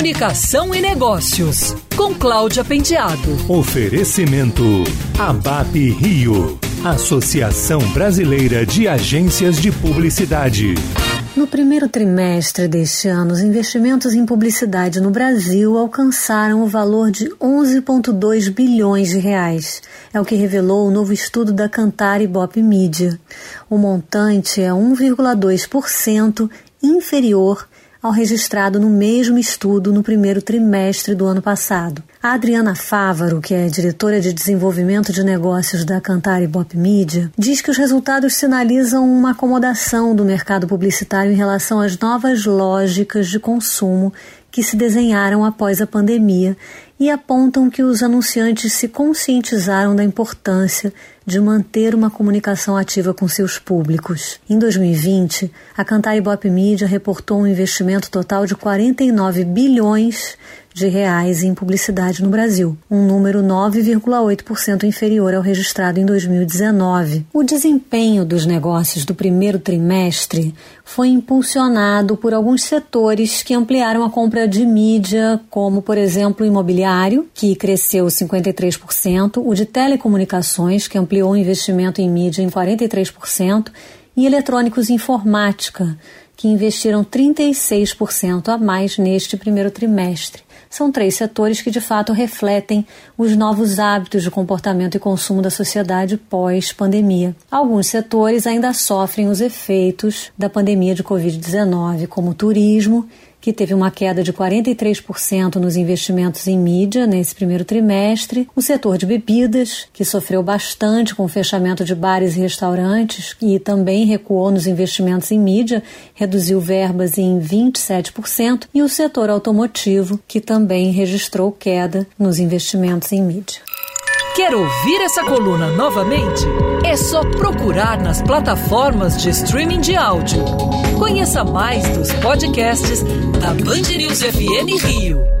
Comunicação e Negócios, com Cláudia Pendiado. Oferecimento ABAP Rio, Associação Brasileira de Agências de Publicidade. No primeiro trimestre deste ano, os investimentos em publicidade no Brasil alcançaram o valor de 11,2 bilhões de reais. É o que revelou o novo estudo da Cantar Ibope Media. O montante é 1,2% inferior ao registrado no mesmo estudo no primeiro trimestre do ano passado. A Adriana Fávaro, que é diretora de desenvolvimento de negócios da Cantar e Bop Media, diz que os resultados sinalizam uma acomodação do mercado publicitário em relação às novas lógicas de consumo que se desenharam após a pandemia e apontam que os anunciantes se conscientizaram da importância de manter uma comunicação ativa com seus públicos. Em 2020, a Cantar Ibope Media reportou um investimento total de 49 bilhões de reais em publicidade no Brasil, um número 9,8% inferior ao registrado em 2019. O desempenho dos negócios do primeiro trimestre foi impulsionado por alguns setores que ampliaram a compra de mídia, como, por exemplo, o imobiliário, que cresceu 53%, o de telecomunicações, que ampliou o investimento em mídia em 43%, e eletrônicos e informática, que investiram 36% a mais neste primeiro trimestre. São três setores que de fato refletem os novos hábitos de comportamento e consumo da sociedade pós-pandemia. Alguns setores ainda sofrem os efeitos da pandemia de Covid-19, como o turismo que teve uma queda de 43% nos investimentos em mídia nesse primeiro trimestre, o setor de bebidas, que sofreu bastante com o fechamento de bares e restaurantes e também recuou nos investimentos em mídia, reduziu verbas em 27%, e o setor automotivo, que também registrou queda nos investimentos em mídia. Quer ouvir essa coluna novamente? É só procurar nas plataformas de streaming de áudio. Conheça mais dos podcasts da Band News FM Rio.